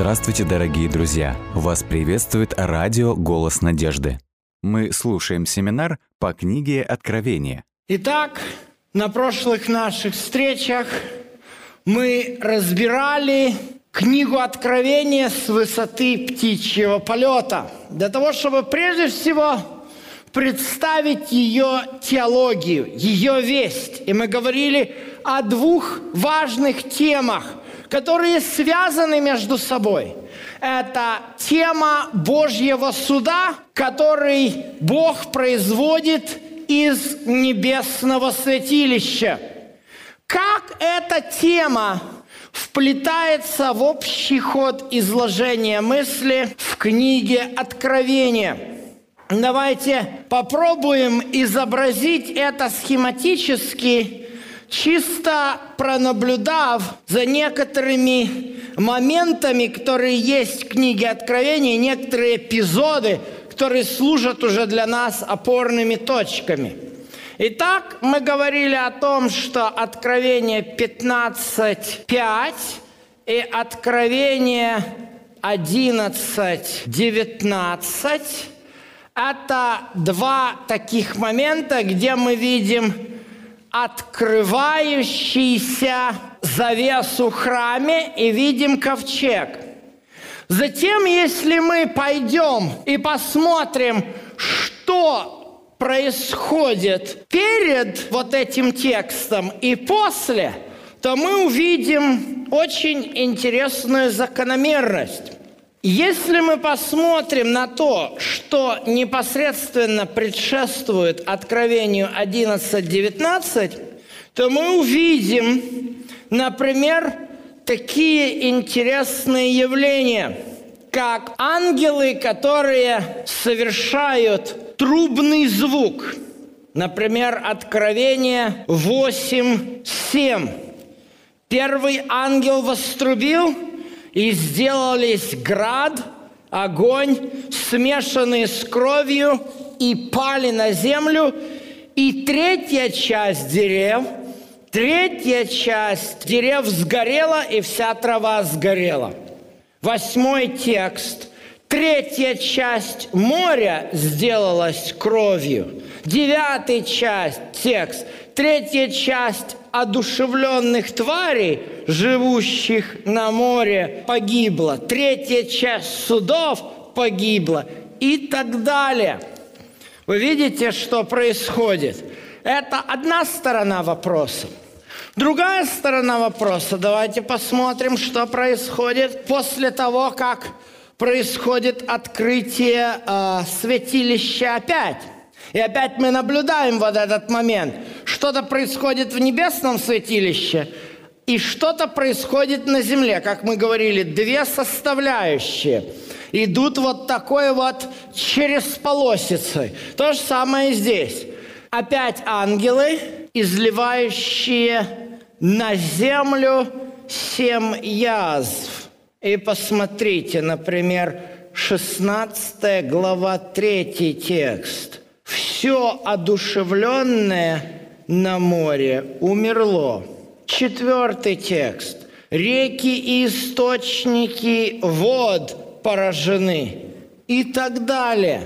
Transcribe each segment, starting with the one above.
Здравствуйте, дорогие друзья! Вас приветствует радио «Голос надежды». Мы слушаем семинар по книге «Откровение». Итак, на прошлых наших встречах мы разбирали книгу Откровения с высоты птичьего полета, для того, чтобы прежде всего представить ее теологию, ее весть. И мы говорили о двух важных темах, которые связаны между собой. Это тема Божьего суда, который Бог производит из небесного святилища. Как эта тема вплетается в общий ход изложения мысли в книге Откровения. Давайте попробуем изобразить это схематически, чисто пронаблюдав за некоторыми моментами, которые есть в книге Откровения, некоторые эпизоды, которые служат уже для нас опорными точками. Итак, мы говорили о том, что Откровение 15.5 и Откровение 11.19 – это два таких момента, где мы видим открывающийся завесу храме и видим ковчег. Затем, если мы пойдем и посмотрим, что происходит перед вот этим текстом и после, то мы увидим очень интересную закономерность. Если мы посмотрим на то, что непосредственно предшествует Откровению 11.19, то мы увидим, например, такие интересные явления, как ангелы, которые совершают трубный звук. Например, Откровение 8.7. Первый ангел вострубил – и сделались град, огонь, смешанные с кровью, и пали на землю, и третья часть дерев, третья часть дерев сгорела, и вся трава сгорела. Восьмой текст. Третья часть моря сделалась кровью. Девятый часть текст. Третья часть одушевленных тварей, живущих на море, погибла. Третья часть судов погибла и так далее. Вы видите, что происходит? Это одна сторона вопроса. Другая сторона вопроса. Давайте посмотрим, что происходит после того, как происходит открытие э, святилища опять. И опять мы наблюдаем вот этот момент. Что-то происходит в небесном святилище, и что-то происходит на земле. Как мы говорили, две составляющие идут вот такой вот через полосицы. То же самое здесь. Опять ангелы, изливающие на землю семь язв. И посмотрите, например, 16 глава, 3 текст – все одушевленное на море умерло. Четвертый текст. Реки и источники вод поражены и так далее.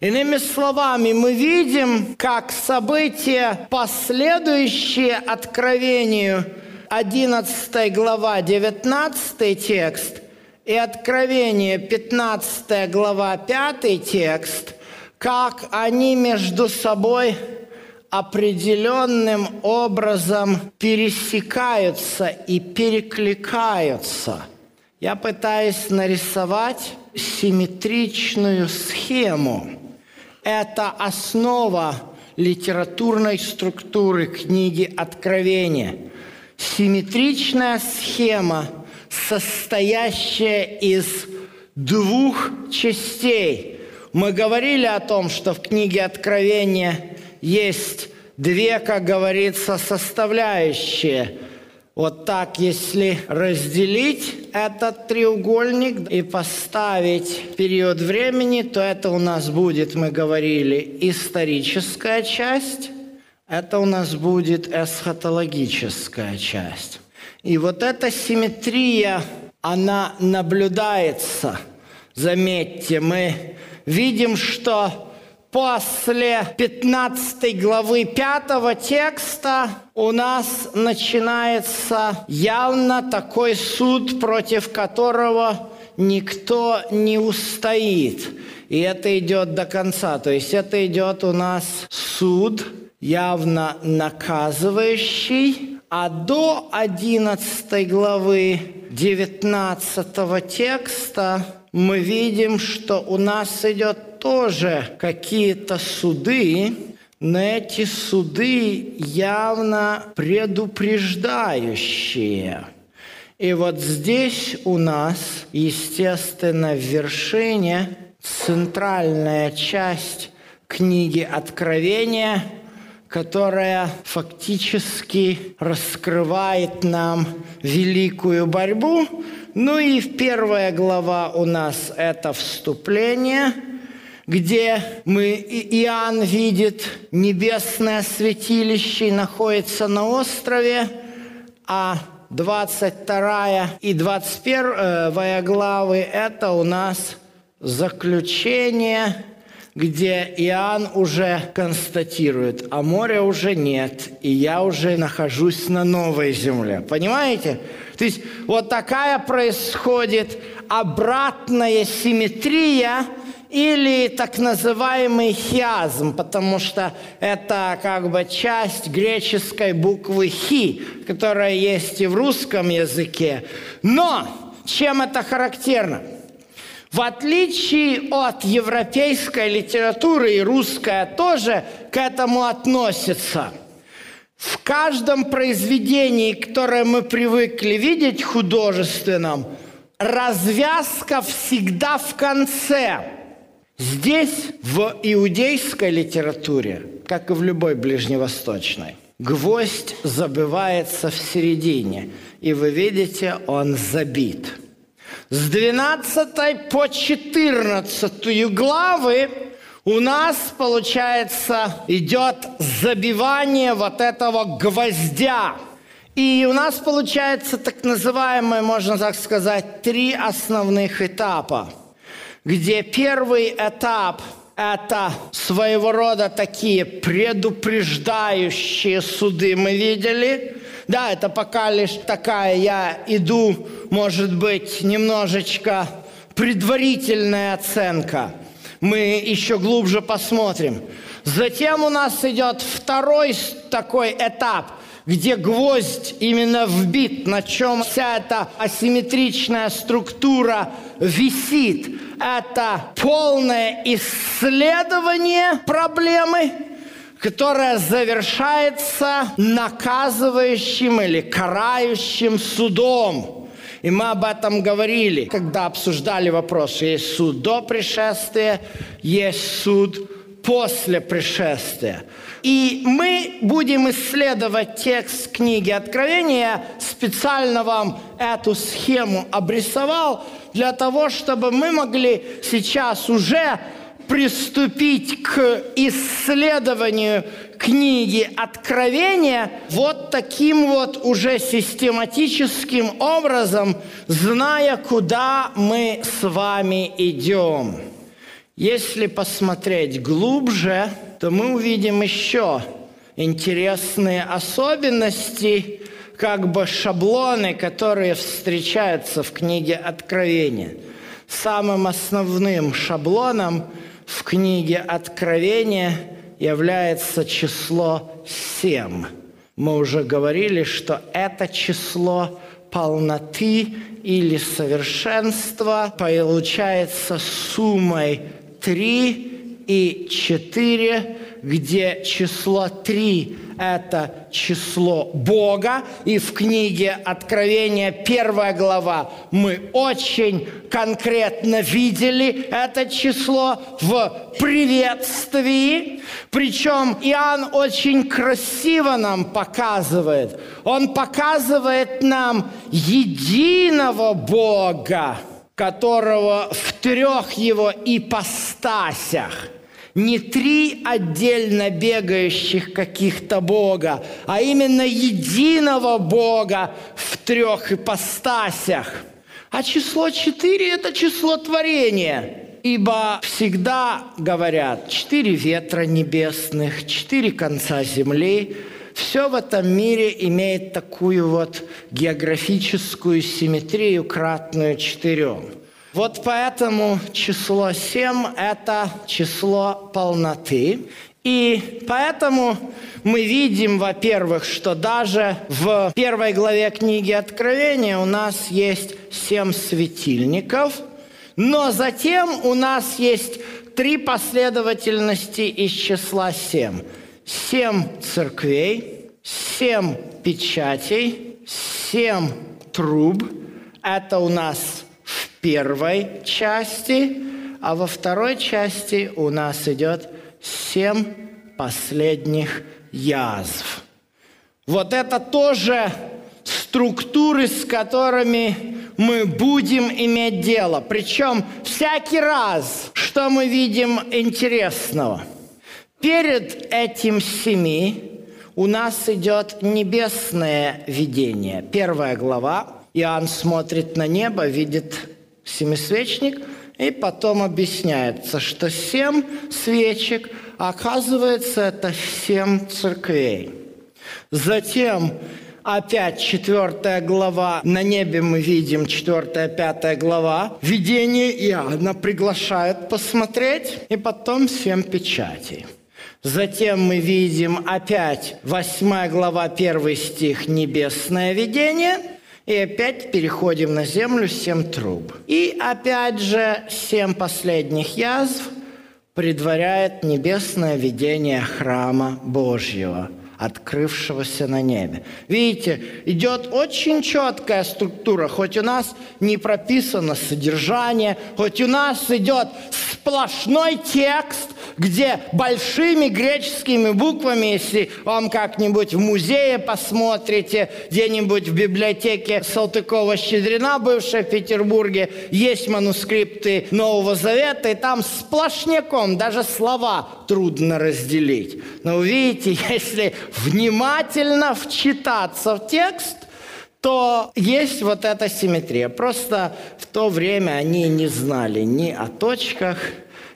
Иными словами, мы видим, как события, последующие откровению 11 глава 19 текст и откровение 15 глава 5 текст – как они между собой определенным образом пересекаются и перекликаются. Я пытаюсь нарисовать симметричную схему. Это основа литературной структуры книги Откровения. Симметричная схема, состоящая из двух частей – мы говорили о том, что в книге Откровения есть две, как говорится, составляющие. Вот так, если разделить этот треугольник и поставить период времени, то это у нас будет, мы говорили, историческая часть, это у нас будет эсхатологическая часть. И вот эта симметрия она наблюдается. Заметьте, мы видим, что после 15 главы 5 текста у нас начинается явно такой суд, против которого никто не устоит. И это идет до конца. То есть это идет у нас суд, явно наказывающий, а до 11 главы 19 текста мы видим, что у нас идет тоже какие-то суды, но эти суды явно предупреждающие. И вот здесь у нас, естественно, в вершине центральная часть книги Откровения – которая фактически раскрывает нам великую борьбу. Ну и первая глава у нас это вступление, где мы, Иоанн видит небесное святилище находится на острове, а 22 и 21 главы – это у нас заключение где Иоанн уже констатирует, а моря уже нет, и я уже нахожусь на новой земле. Понимаете? То есть вот такая происходит обратная симметрия или так называемый хиазм, потому что это как бы часть греческой буквы «хи», которая есть и в русском языке. Но чем это характерно? В отличие от европейской литературы, и русская тоже к этому относится. В каждом произведении, которое мы привыкли видеть художественном, развязка всегда в конце. Здесь, в иудейской литературе, как и в любой ближневосточной, гвоздь забывается в середине, и вы видите, он забит – с 12 по 14 главы у нас, получается, идет забивание вот этого гвоздя. И у нас получается так называемое, можно так сказать, три основных этапа, где первый этап – это своего рода такие предупреждающие суды мы видели – да, это пока лишь такая, я иду, может быть, немножечко предварительная оценка. Мы еще глубже посмотрим. Затем у нас идет второй такой этап, где гвоздь именно вбит, на чем вся эта асимметричная структура висит. Это полное исследование проблемы – которая завершается наказывающим или карающим судом. И мы об этом говорили, когда обсуждали вопрос. Есть суд до пришествия, есть суд после пришествия. И мы будем исследовать текст книги Откровения. Специально вам эту схему обрисовал для того, чтобы мы могли сейчас уже приступить к исследованию книги Откровения вот таким вот уже систематическим образом, зная, куда мы с вами идем. Если посмотреть глубже, то мы увидим еще интересные особенности, как бы шаблоны, которые встречаются в книге Откровения. Самым основным шаблоном – в книге Откровения является число 7. Мы уже говорили, что это число полноты или совершенства получается суммой 3 и 4, где число 3 это число Бога. И в книге Откровения, первая глава, мы очень конкретно видели это число в приветствии. Причем Иоанн очень красиво нам показывает. Он показывает нам единого Бога, которого в трех его ипостасях – не три отдельно бегающих каких-то Бога, а именно единого Бога в трех ипостасях. А число 4 – это число творения. Ибо всегда говорят, четыре ветра небесных, четыре конца земли, все в этом мире имеет такую вот географическую симметрию, кратную четырем. Вот поэтому число 7 – это число полноты. И поэтому мы видим, во-первых, что даже в первой главе книги Откровения у нас есть семь светильников, но затем у нас есть три последовательности из числа семь. Семь церквей, семь печатей, семь труб. Это у нас первой части, а во второй части у нас идет семь последних язв. Вот это тоже структуры, с которыми мы будем иметь дело. Причем всякий раз, что мы видим интересного. Перед этим семи у нас идет небесное видение. Первая глава. Иоанн смотрит на небо, видит семисвечник, и потом объясняется, что семь свечек – Оказывается, это семь церквей. Затем опять четвертая глава. На небе мы видим четвертая, пятая глава. Видение Иоанна приглашает посмотреть. И потом семь печатей. Затем мы видим опять восьмая глава, первый стих «Небесное видение». И опять переходим на землю семь труб. И опять же семь последних язв – предваряет небесное видение храма Божьего, открывшегося на небе. Видите, идет очень четкая структура, хоть у нас не прописано содержание, хоть у нас идет сплошной текст, где большими греческими буквами, если вам как-нибудь в музее посмотрите, где-нибудь в библиотеке Салтыкова-Щедрина, бывшей в Петербурге, есть манускрипты Нового Завета, и там сплошняком даже слова трудно разделить. Но увидите, если внимательно вчитаться в текст, то есть вот эта симметрия. Просто в то время они не знали ни о точках,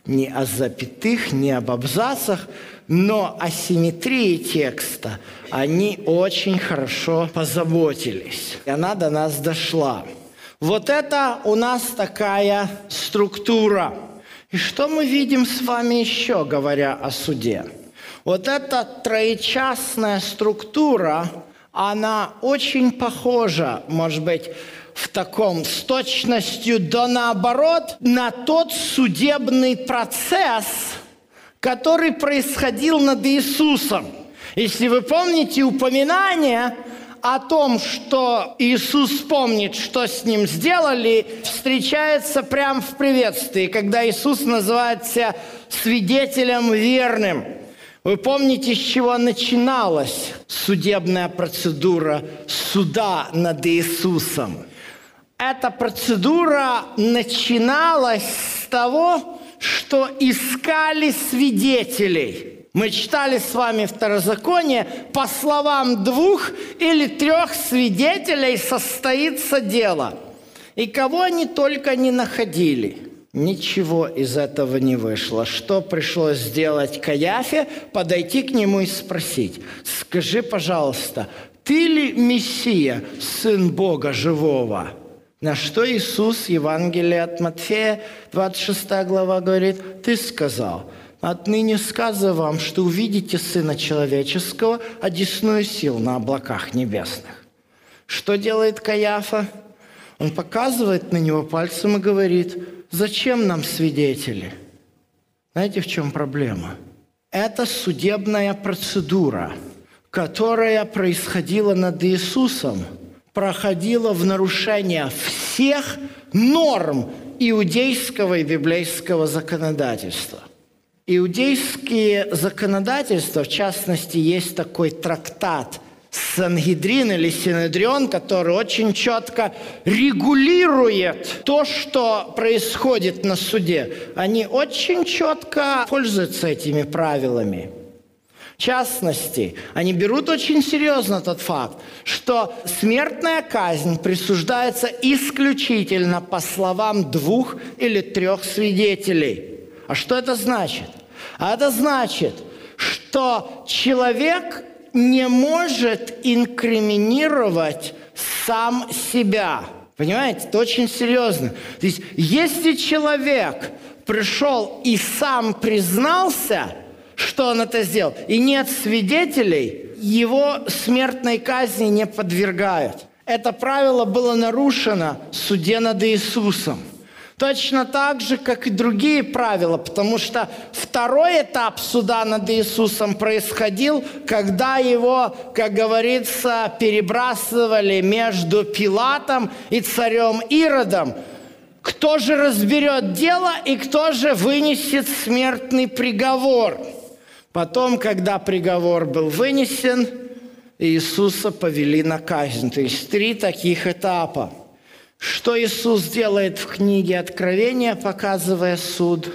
ни о запятых, ни об абзацах, но о симметрии текста они очень хорошо позаботились. И она до нас дошла. Вот это у нас такая структура. И что мы видим с вами еще, говоря о суде? Вот эта троечастная структура, она очень похожа, может быть, в таком с точностью до наоборот на тот судебный процесс, который происходил над Иисусом. Если вы помните упоминание о том, что Иисус помнит, что с ним сделали, встречается прямо в приветствии, когда Иисус называется свидетелем верным. Вы помните, с чего начиналась судебная процедура суда над Иисусом? эта процедура начиналась с того, что искали свидетелей. Мы читали с вами Второзаконие, по словам двух или трех свидетелей состоится дело. И кого они только не находили. Ничего из этого не вышло. Что пришлось сделать Каяфе? Подойти к нему и спросить. Скажи, пожалуйста, ты ли Мессия, Сын Бога Живого? На что Иисус, Евангелие от Матфея, 26 глава, говорит, «Ты сказал, отныне сказываю вам, что увидите Сына Человеческого, одесную сил на облаках небесных». Что делает Каяфа? Он показывает на него пальцем и говорит, «Зачем нам свидетели?» Знаете, в чем проблема? Это судебная процедура, которая происходила над Иисусом – проходила в нарушение всех норм иудейского и библейского законодательства. Иудейские законодательства, в частности, есть такой трактат Сангидрин или Синедрион, который очень четко регулирует то, что происходит на суде. Они очень четко пользуются этими правилами – частности, они берут очень серьезно тот факт, что смертная казнь присуждается исключительно по словам двух или трех свидетелей. А что это значит? А это значит, что человек не может инкриминировать сам себя. Понимаете, это очень серьезно. То есть, если человек пришел и сам признался, что он это сделал, и нет свидетелей, его смертной казни не подвергают. Это правило было нарушено в суде над Иисусом. Точно так же, как и другие правила, потому что второй этап суда над Иисусом происходил, когда его, как говорится, перебрасывали между Пилатом и царем Иродом. Кто же разберет дело и кто же вынесет смертный приговор? Потом, когда приговор был вынесен, Иисуса повели на казнь. То есть три таких этапа – что Иисус делает в книге Откровения, показывая суд?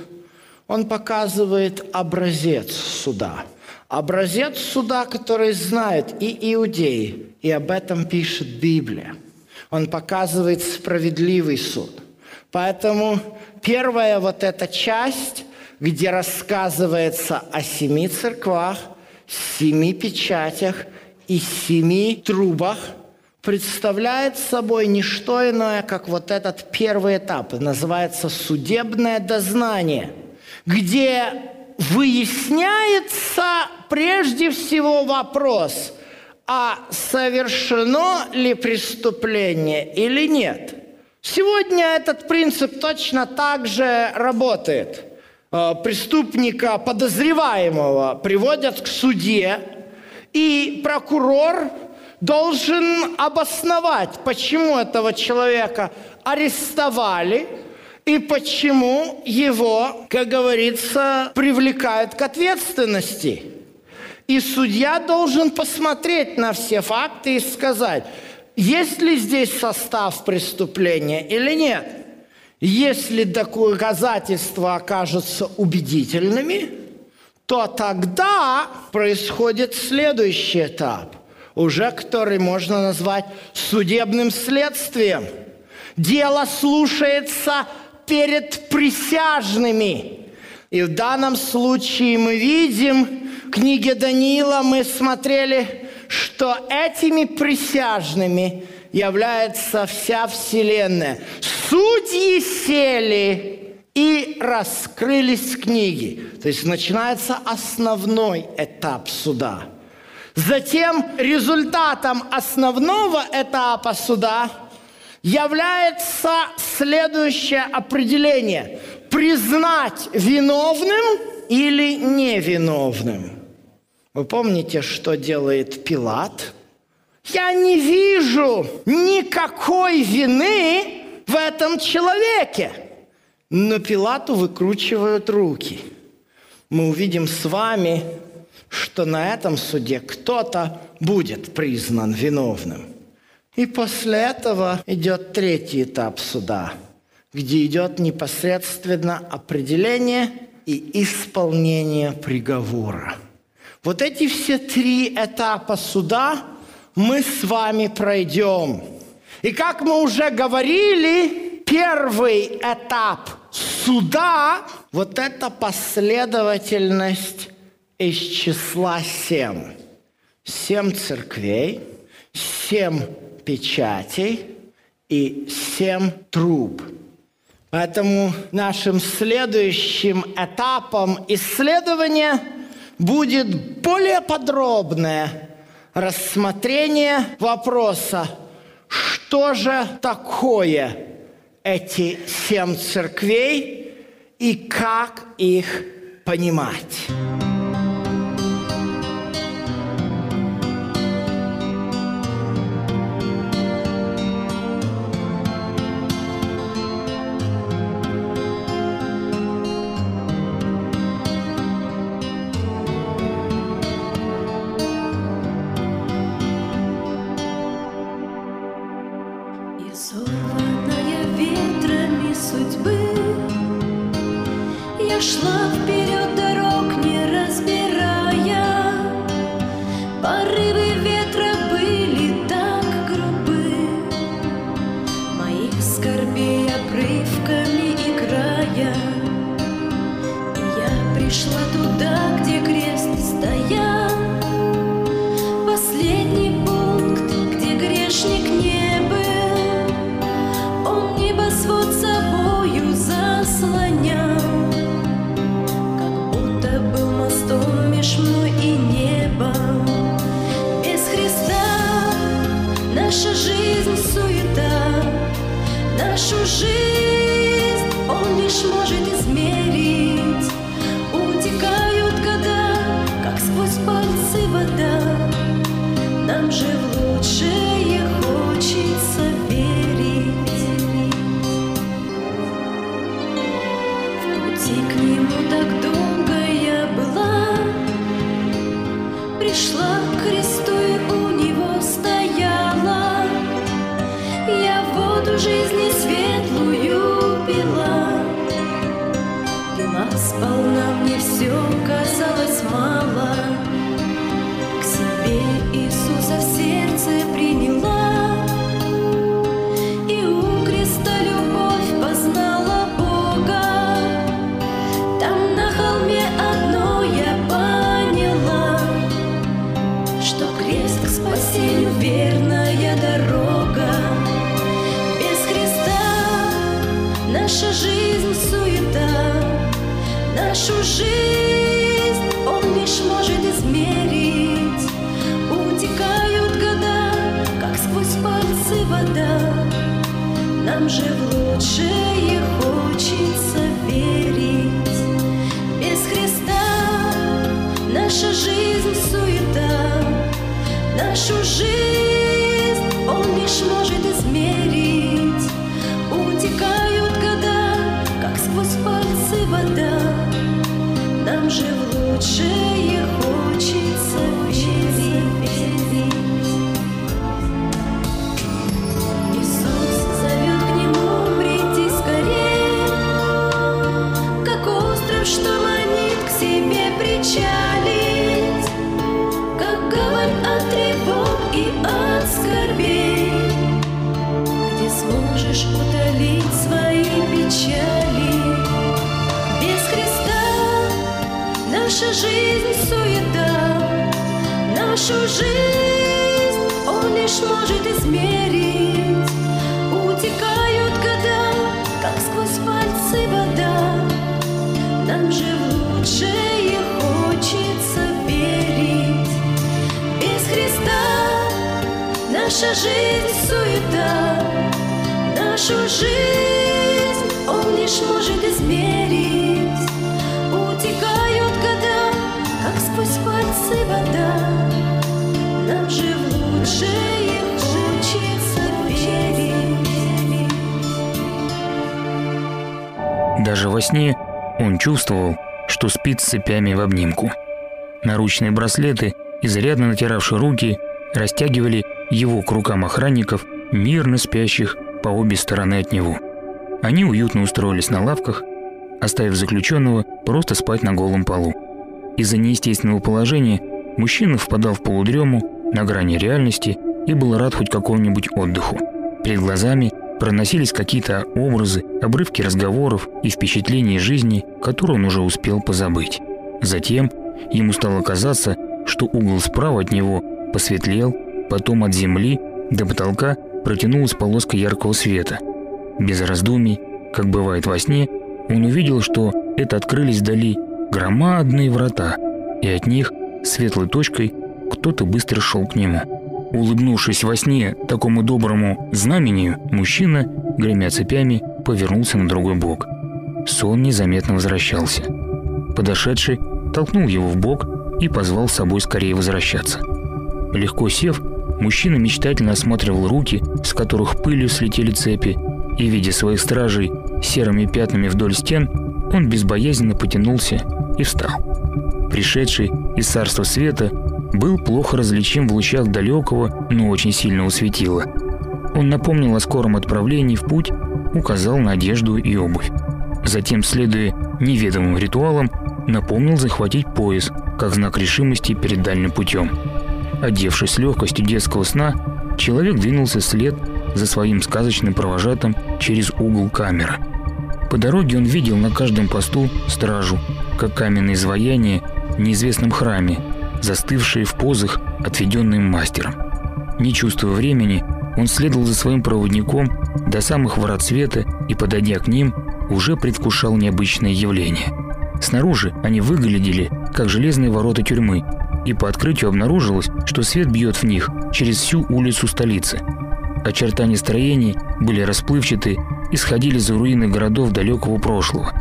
Он показывает образец суда. Образец суда, который знает и иудеи, и об этом пишет Библия. Он показывает справедливый суд. Поэтому первая вот эта часть, где рассказывается о семи церквах, семи печатях и семи трубах – представляет собой не что иное, как вот этот первый этап, называется судебное дознание, где выясняется прежде всего вопрос, а совершено ли преступление или нет. Сегодня этот принцип точно так же работает. Э, преступника, подозреваемого, приводят к суде, и прокурор должен обосновать, почему этого человека арестовали и почему его, как говорится, привлекают к ответственности. И судья должен посмотреть на все факты и сказать, есть ли здесь состав преступления или нет. Если доказательства окажутся убедительными, то тогда происходит следующий этап – уже который можно назвать судебным следствием. Дело слушается перед присяжными. И в данном случае мы видим, в книге Даниила мы смотрели, что этими присяжными является вся Вселенная. Судьи сели и раскрылись книги. То есть начинается основной этап суда – Затем результатом основного этапа суда является следующее определение. Признать виновным или невиновным. Вы помните, что делает Пилат? Я не вижу никакой вины в этом человеке. Но Пилату выкручивают руки. Мы увидим с вами что на этом суде кто-то будет признан виновным. И после этого идет третий этап суда, где идет непосредственно определение и исполнение приговора. Вот эти все три этапа суда мы с вами пройдем. И как мы уже говорили, первый этап суда, вот эта последовательность из числа семь. Семь церквей, семь печатей и семь труб. Поэтому нашим следующим этапом исследования будет более подробное рассмотрение вопроса, что же такое эти семь церквей и как их понимать. Вперед, дорог же наша жизнь суета, Нашу жизнь Он лишь может измерить. Утекают года, как сквозь пальцы вода. Нам же в лучшее хочется верить. Без Христа наша жизнь суета, нашу жизнь Он лишь может измерить. Даже во сне он чувствовал, что спит с цепями в обнимку. Наручные браслеты, изрядно натиравшие руки, растягивали его к рукам охранников, мирно спящих по обе стороны от него. Они уютно устроились на лавках, оставив заключенного просто спать на голом полу. Из-за неестественного положения мужчина впадал в полудрему на грани реальности и был рад хоть какому-нибудь отдыху. Перед глазами проносились какие-то образы, обрывки разговоров и впечатлений жизни, которые он уже успел позабыть. Затем ему стало казаться, что угол справа от него посветлел, потом от земли до потолка протянулась полоска яркого света. Без раздумий, как бывает во сне, он увидел, что это открылись вдали громадные врата, и от них светлой точкой кто-то быстро шел к нему. Улыбнувшись во сне такому доброму знамению, мужчина, гремя цепями, повернулся на другой бок. Сон незаметно возвращался. Подошедший толкнул его в бок и позвал с собой скорее возвращаться. Легко сев, мужчина мечтательно осматривал руки, с которых пылью слетели цепи, и, видя своих стражей серыми пятнами вдоль стен, он безбоязненно потянулся и встал. Пришедший из царства света был плохо различим в лучах далекого, но очень сильного светила. Он напомнил о скором отправлении в путь, указал на одежду и обувь. Затем, следуя неведомым ритуалам, напомнил захватить пояс, как знак решимости перед дальним путем. Одевшись с легкостью детского сна, человек двинулся вслед за своим сказочным провожатым через угол камеры. По дороге он видел на каждом посту стражу, как каменное изваяние в неизвестном храме, застывшие в позах, отведенным мастером. Не чувствуя времени, он следовал за своим проводником до самых ворот света и, подойдя к ним, уже предвкушал необычное явление. Снаружи они выглядели, как железные ворота тюрьмы, и по открытию обнаружилось, что свет бьет в них через всю улицу столицы. Очертания строений были расплывчаты и сходили за руины городов далекого прошлого.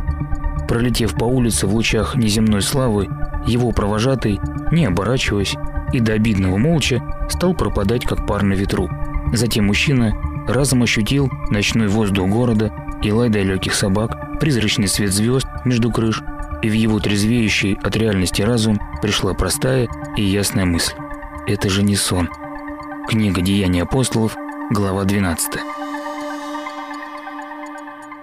Пролетев по улице в лучах неземной славы, его провожатый, не оборачиваясь и до обидного молча, стал пропадать как пар на ветру. Затем мужчина разом ощутил ночной воздух города и лай далеких собак, призрачный свет звезд между крыш и в его трезвеющий от реальности разум пришла простая и ясная мысль. Это же не сон. Книга «Деяния апостолов», глава 12.